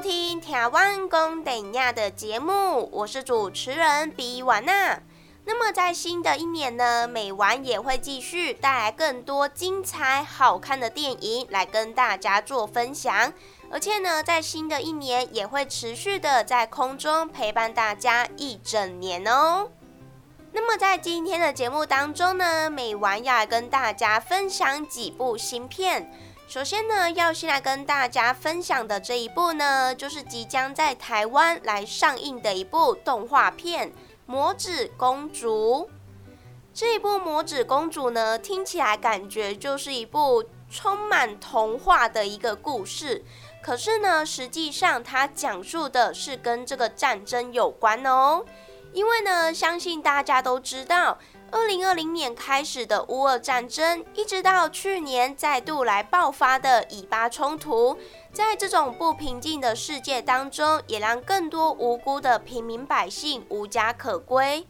收听台湾公等亚的节目，我是主持人比瓦娜。那么在新的一年呢，美玩也会继续带来更多精彩好看的电影来跟大家做分享，而且呢，在新的一年也会持续的在空中陪伴大家一整年哦。那么在今天的节目当中呢，美玩要来跟大家分享几部新片。首先呢，要先来跟大家分享的这一部呢，就是即将在台湾来上映的一部动画片《魔指公主》。这一部《魔指公主》呢，听起来感觉就是一部充满童话的一个故事，可是呢，实际上它讲述的是跟这个战争有关哦。因为呢，相信大家都知道。二零二零年开始的乌俄战争，一直到去年再度来爆发的以巴冲突，在这种不平静的世界当中，也让更多无辜的平民百姓无家可归。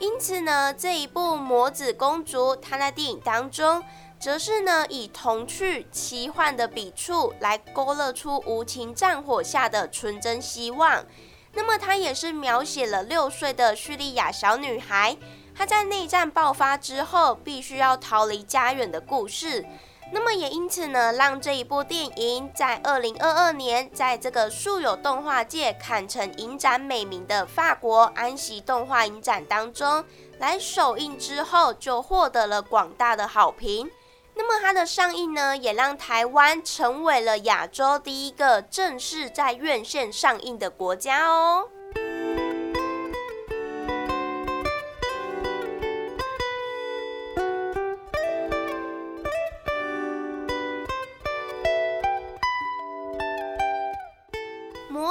因此呢，这一部《魔子公主》，它在电影当中，则是呢以童趣奇幻的笔触来勾勒出无情战火下的纯真希望。那么，它也是描写了六岁的叙利亚小女孩。他在内战爆发之后，必须要逃离家园的故事。那么也因此呢，让这一部电影在二零二二年，在这个素有动画界坎城影展美名的法国安息动画影展当中来首映之后，就获得了广大的好评。那么它的上映呢，也让台湾成为了亚洲第一个正式在院线上映的国家哦。《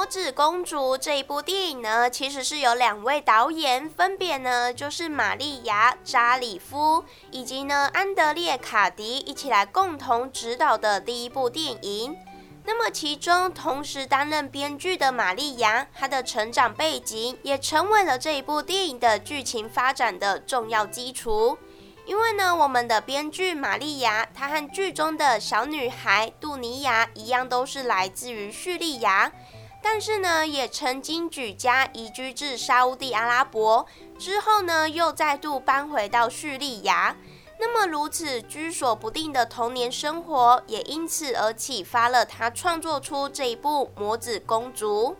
魔指公主》这一部电影呢，其实是有两位导演，分别呢就是玛丽亚·扎里夫以及呢安德烈·卡迪一起来共同执导的第一部电影。那么其中同时担任编剧的玛丽亚，她的成长背景也成为了这一部电影的剧情发展的重要基础。因为呢，我们的编剧玛丽亚，她和剧中的小女孩杜尼亚一样，都是来自于叙利亚。但是呢，也曾经举家移居至沙地阿拉伯，之后呢，又再度搬回到叙利亚。那么如此居所不定的童年生活，也因此而启发了他创作出这一部《魔子公主》。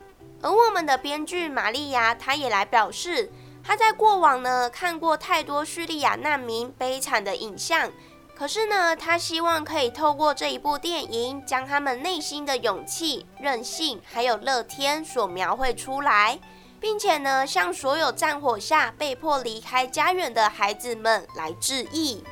而我们的编剧玛利亚，她也来表示，她在过往呢看过太多叙利亚难民悲惨的影像，可是呢，他希望可以透过这一部电影，将他们内心的勇气、韧性，还有乐天所描绘出来，并且呢，向所有战火下被迫离开家园的孩子们来致意。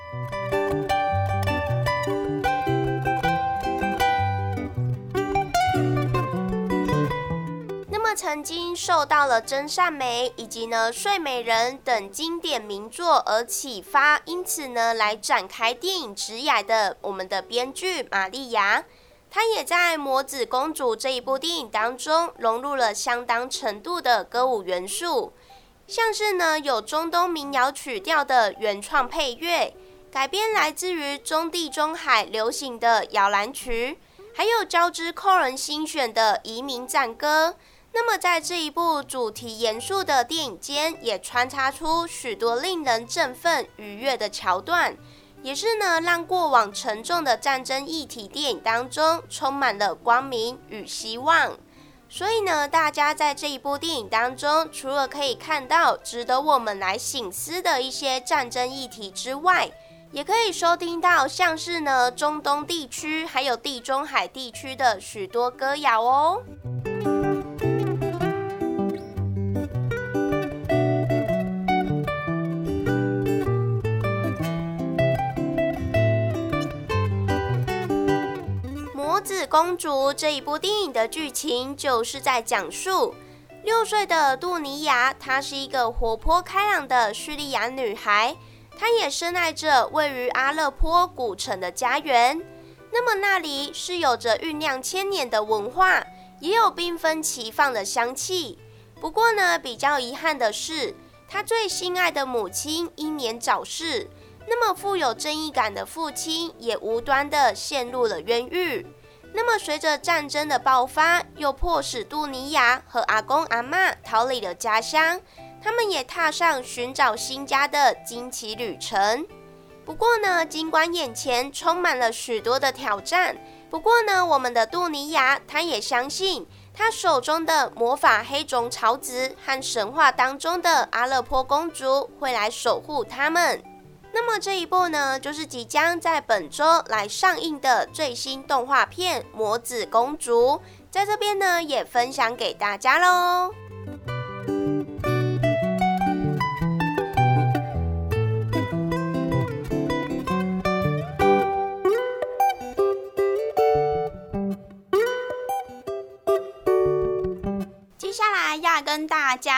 曾经受到了《真善美》以及呢《睡美人》等经典名作而启发，因此呢来展开电影职业的我们的编剧玛利亚，她也在《魔子公主》这一部电影当中融入了相当程度的歌舞元素，像是呢有中东民谣曲调的原创配乐，改编来自于中地中海流行的摇篮曲，还有交织扣人心弦的移民战歌。那么，在这一部主题严肃的电影间，也穿插出许多令人振奋愉悦的桥段，也是呢，让过往沉重的战争议题电影当中充满了光明与希望。所以呢，大家在这一部电影当中，除了可以看到值得我们来醒思的一些战争议题之外，也可以收听到像是呢中东地区还有地中海地区的许多歌谣哦。公主这一部电影的剧情就是在讲述六岁的杜尼亚，她是一个活泼开朗的叙利亚女孩，她也深爱着位于阿勒颇古城的家园。那么那里是有着酝酿千年的文化，也有缤纷齐放的香气。不过呢，比较遗憾的是，她最心爱的母亲英年早逝，那么富有正义感的父亲也无端的陷入了冤狱。那么，随着战争的爆发，又迫使杜尼亚和阿公阿妈逃离了家乡，他们也踏上寻找新家的惊奇旅程。不过呢，尽管眼前充满了许多的挑战，不过呢，我们的杜尼亚他也相信，他手中的魔法黑种草籽和神话当中的阿勒颇公主会来守护他们。那么这一部呢，就是即将在本周来上映的最新动画片《魔子公主》，在这边呢也分享给大家喽。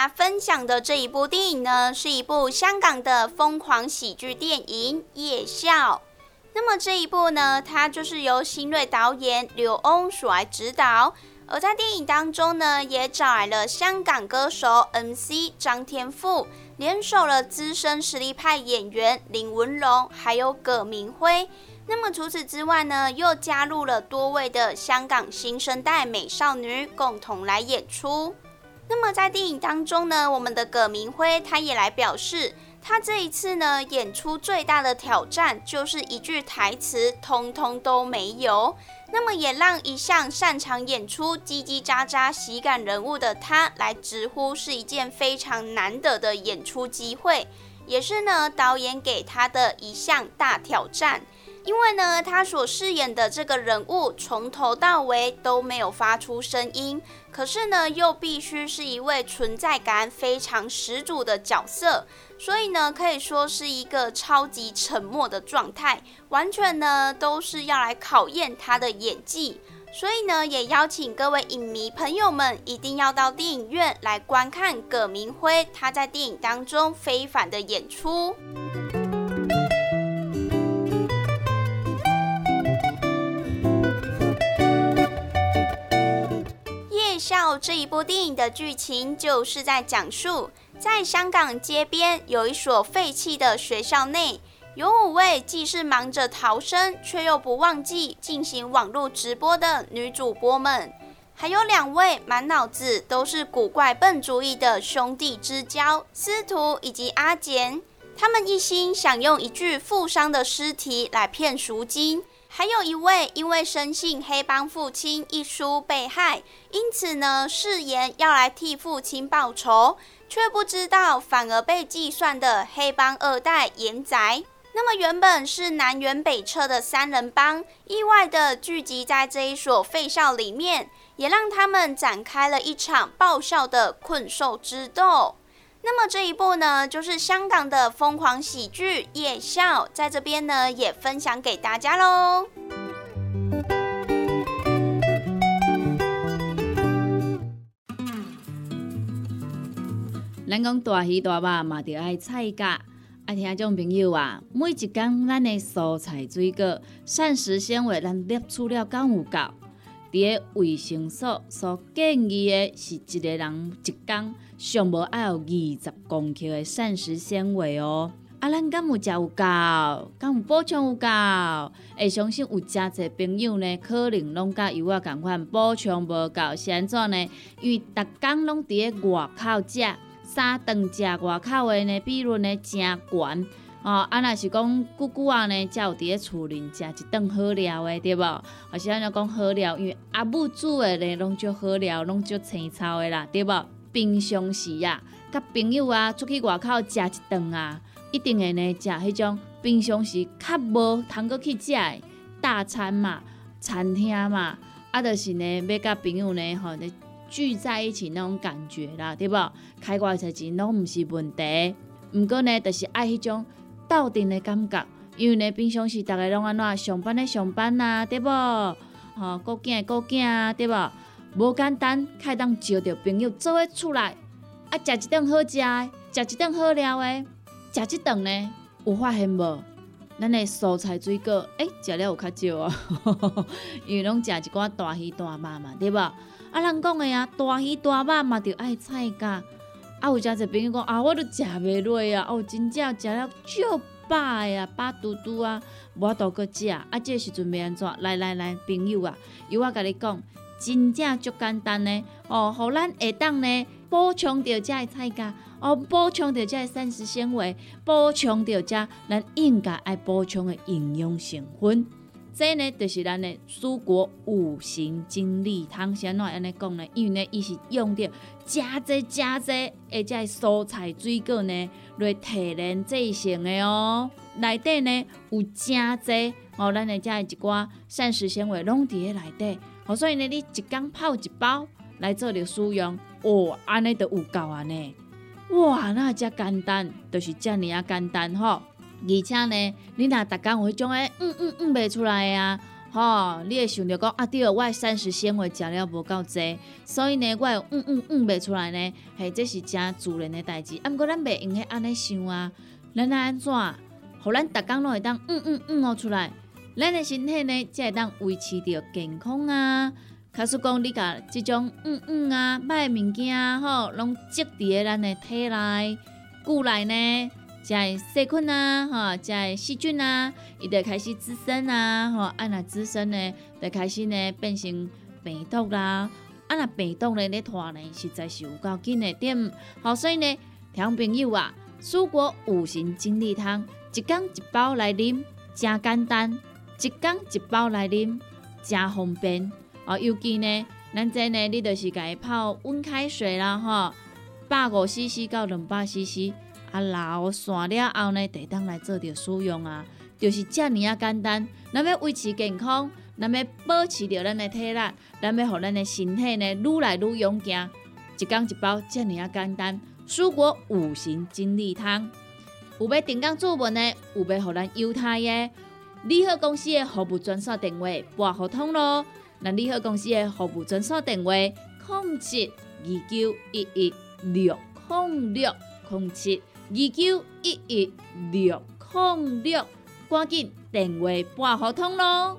分享的这一部电影呢，是一部香港的疯狂喜剧电影《夜校》。那么这一部呢，它就是由新锐导演刘欧所来指导，而在电影当中呢，也找来了香港歌手 MC 张天赋，联手了资深实力派演员林文龙，还有葛明辉。那么除此之外呢，又加入了多位的香港新生代美少女，共同来演出。那么在电影当中呢，我们的葛明辉他也来表示，他这一次呢演出最大的挑战就是一句台词通通都没有。那么也让一向擅长演出叽叽喳喳喜感人物的他来直呼是一件非常难得的演出机会，也是呢导演给他的一项大挑战。因为呢，他所饰演的这个人物从头到尾都没有发出声音，可是呢，又必须是一位存在感非常十足的角色，所以呢，可以说是一个超级沉默的状态，完全呢都是要来考验他的演技。所以呢，也邀请各位影迷朋友们一定要到电影院来观看葛明辉他在电影当中非凡的演出。笑这一部电影的剧情就是在讲述，在香港街边有一所废弃的学校内，有五位既是忙着逃生，却又不忘记进行网络直播的女主播们，还有两位满脑子都是古怪笨主意的兄弟之交司徒以及阿简，他们一心想用一具负伤的尸体来骗赎金。还有一位因为生性黑帮父亲一书被害，因此呢誓言要来替父亲报仇，却不知道反而被计算的黑帮二代严宅。那么原本是南辕北辙的三人帮，意外的聚集在这一所废校里面，也让他们展开了一场爆笑的困兽之斗。那么这一部呢，就是香港的疯狂喜剧《夜校》，在这边呢也分享给大家喽。咱讲大鱼大肉嘛，着爱菜价。啊，听众朋友啊，每一工咱的蔬菜水果、膳食纤维，咱摄取了敢有够？伫个卫生所所建议的是一个人一工上无爱有二十公克的膳食纤维哦。啊，咱敢有食有够？敢有补充有够？会相信有诚侪朋友呢，可能拢甲油啊共款补充无够，是安怎呢？因为逐工拢伫个外口食。三顿食外口的呢，比如呢真悬哦。啊，若是讲久久啊呢，才有伫咧厝里食一顿好料的，对无？或是安尼讲好料，因为阿母煮的呢，拢足好料，拢足青草的啦，对无？平常时啊，甲朋友啊出去外口食一顿啊，一定会呢食迄种平常时较无通过去食的大餐嘛、餐厅嘛，啊，就是呢要甲朋友呢吼。聚在一起那种感觉啦，对不？开偌侪钱拢毋是问题，毋过呢，就是爱迄种斗阵的感觉。因为呢，平常时逐个拢安怎上班的上班啊，对不？吼，顾囝顾囝啊，对不？无简单，开当招着朋友做伙出来，啊，食一顿好食的，食一顿好料的，食一顿呢有发现无？咱的蔬菜水果，诶，食了有较少啊，因为拢食一寡大鱼大肉嘛，对不？啊，人讲的啊，大鱼大肉嘛，着爱菜价。啊，有诚侪朋友讲啊，我都食袂落啊，哦，真正食了足饱呀，饱嘟嘟啊，无多搁食。啊，这时阵要安怎？来来来，朋友啊，由我甲你讲，真正足简单呢。哦，互咱下当呢补充着遮的菜价，哦，补充着遮的膳食纤维，补充着遮咱应该爱补充的营养成分。这呢，就是咱的蔬果五行精力汤，先来安尼讲呢，因为呢，伊是用着加济加济，而且蔬菜水果呢来提炼制成的哦。内底呢有加济哦，咱的遮一寡膳食纤维拢伫咧内底，哦，所以呢，你一缸泡一包来做着使用，哦，安尼就有够安尼。哇，那遮简单，就是遮尔啊简单吼。而且呢，你若逐工有迄种诶，嗯嗯嗯袂出来啊，吼，你会想着讲啊，对，我膳食纤维食了无够济，所以呢，我嗯嗯嗯袂出来呢，嘿，这是真自然诶代志。啊，毋过咱袂用许安尼想啊，咱来安怎，互咱逐工拢会当嗯嗯嗯哦出来，咱的身体呢才会当维持着健康啊。假使讲你甲即种嗯嗯啊歹物件啊，吼，拢积伫咧咱诶体内、骨内呢。在细菌啊，哈，在细菌啊，伊就开始滋生啊，吼，啊那滋生呢，就开始呢变成病毒啦，啊那病毒呢咧拖呢，实在是有够紧的点。好，所以呢，听朋友啊，蔬果五行精力汤，一缸一包来啉，真简单；一缸一包来啉，真方便。哦，尤其呢，咱这呢，你就是家泡温开水啦，哈，百五 CC 到两百 CC。啊，老散了后呢，得当来做着使用啊，就是遮尔啊简单。咱要维持健康，咱要保持着咱的体力，咱要互咱的身体呢愈来愈勇健。一缸一包，遮尔啊简单。蔬果五行精力汤，有要订购注文的，有要互咱犹太的，利好公司的服务专线电话拨互通咯。那利好公司的服务专线电话：零七二九一一六零六零七。二九一一六零六，赶紧电话拨合通咯！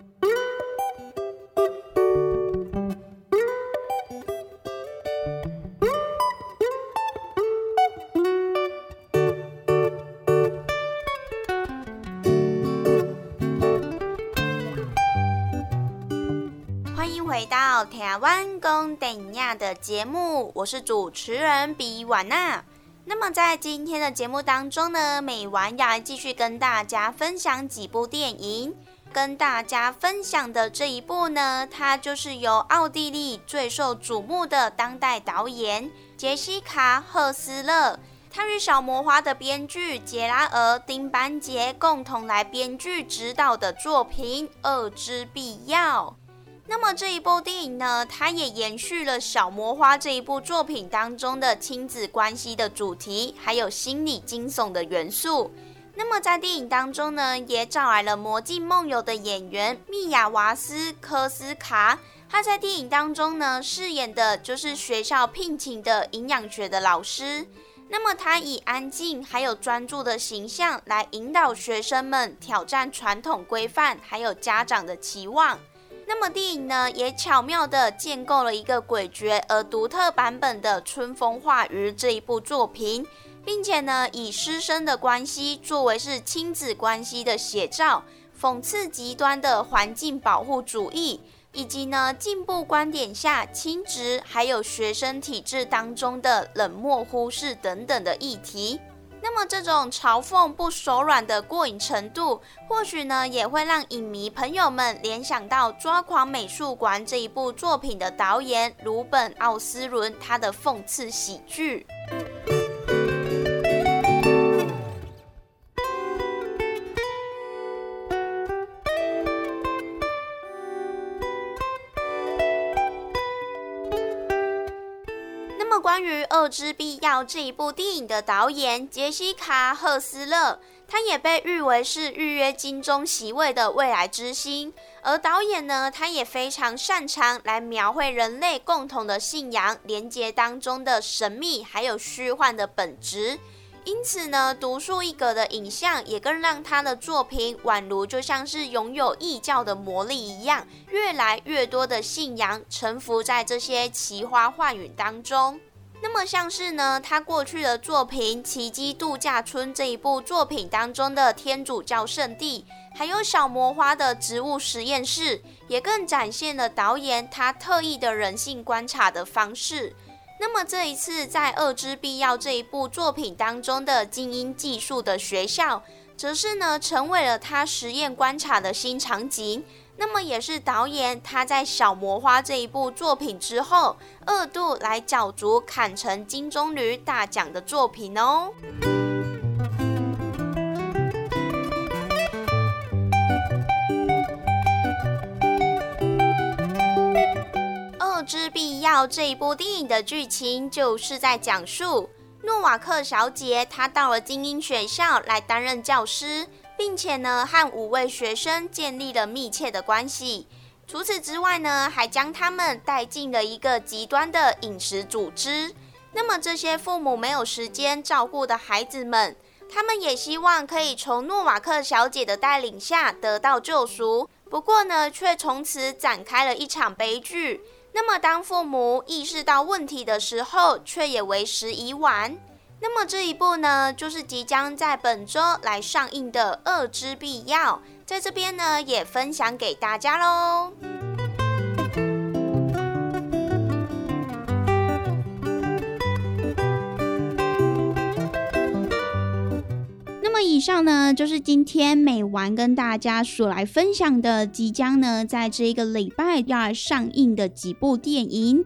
台湾公等亚的节目，我是主持人比瓦娜。那么在今天的节目当中呢，美婉要继续跟大家分享几部电影。跟大家分享的这一部呢，它就是由奥地利最受瞩目的当代导演杰西卡·赫斯勒，他与小魔花的编剧杰拉尔·丁班杰共同来编剧指导的作品《恶之必要》。那么这一部电影呢，它也延续了《小魔花》这一部作品当中的亲子关系的主题，还有心理惊悚的元素。那么在电影当中呢，也找来了《魔镜梦游》的演员密亚瓦斯科斯卡，他在电影当中呢饰演的就是学校聘请的营养学的老师。那么他以安静还有专注的形象来引导学生们挑战传统规范，还有家长的期望。那么电影呢，也巧妙地建构了一个诡谲而独特版本的《春风化雨》这一部作品，并且呢，以师生的关系作为是亲子关系的写照，讽刺极端的环境保护主义，以及呢进步观点下亲职还有学生体制当中的冷漠忽视等等的议题。那么这种嘲讽不手软的过瘾程度，或许呢也会让影迷朋友们联想到《抓狂美术馆》这一部作品的导演鲁本·奥斯伦他的讽刺喜剧。于《恶之必要》这一部电影的导演杰西卡·赫斯勒，他也被誉为是预约金钟席位的未来之星。而导演呢，他也非常擅长来描绘人类共同的信仰连接当中的神秘还有虚幻的本质。因此呢，独树一格的影像也更让他的作品宛如就像是拥有异教的魔力一样，越来越多的信仰沉浮在这些奇花幻语当中。那么像是呢，他过去的作品《奇迹度假村》这一部作品当中的天主教圣地，还有小魔花的植物实验室，也更展现了导演他特异的人性观察的方式。那么这一次在《恶之必要》这一部作品当中的精英技术的学校，则是呢成为了他实验观察的新场景。那么也是导演他在《小魔花》这一部作品之后，二度来角逐坎城金棕榈大奖的作品哦。《二之必要》这一部电影的剧情，就是在讲述诺瓦克小姐她到了精英学校来担任教师。并且呢，和五位学生建立了密切的关系。除此之外呢，还将他们带进了一个极端的饮食组织。那么这些父母没有时间照顾的孩子们，他们也希望可以从诺瓦克小姐的带领下得到救赎。不过呢，却从此展开了一场悲剧。那么，当父母意识到问题的时候，却也为时已晚。那么这一部呢，就是即将在本周来上映的《恶之必要》，在这边呢，也分享给大家喽。以上呢，就是今天美完跟大家所来分享的，即将呢在这一个礼拜要上映的几部电影。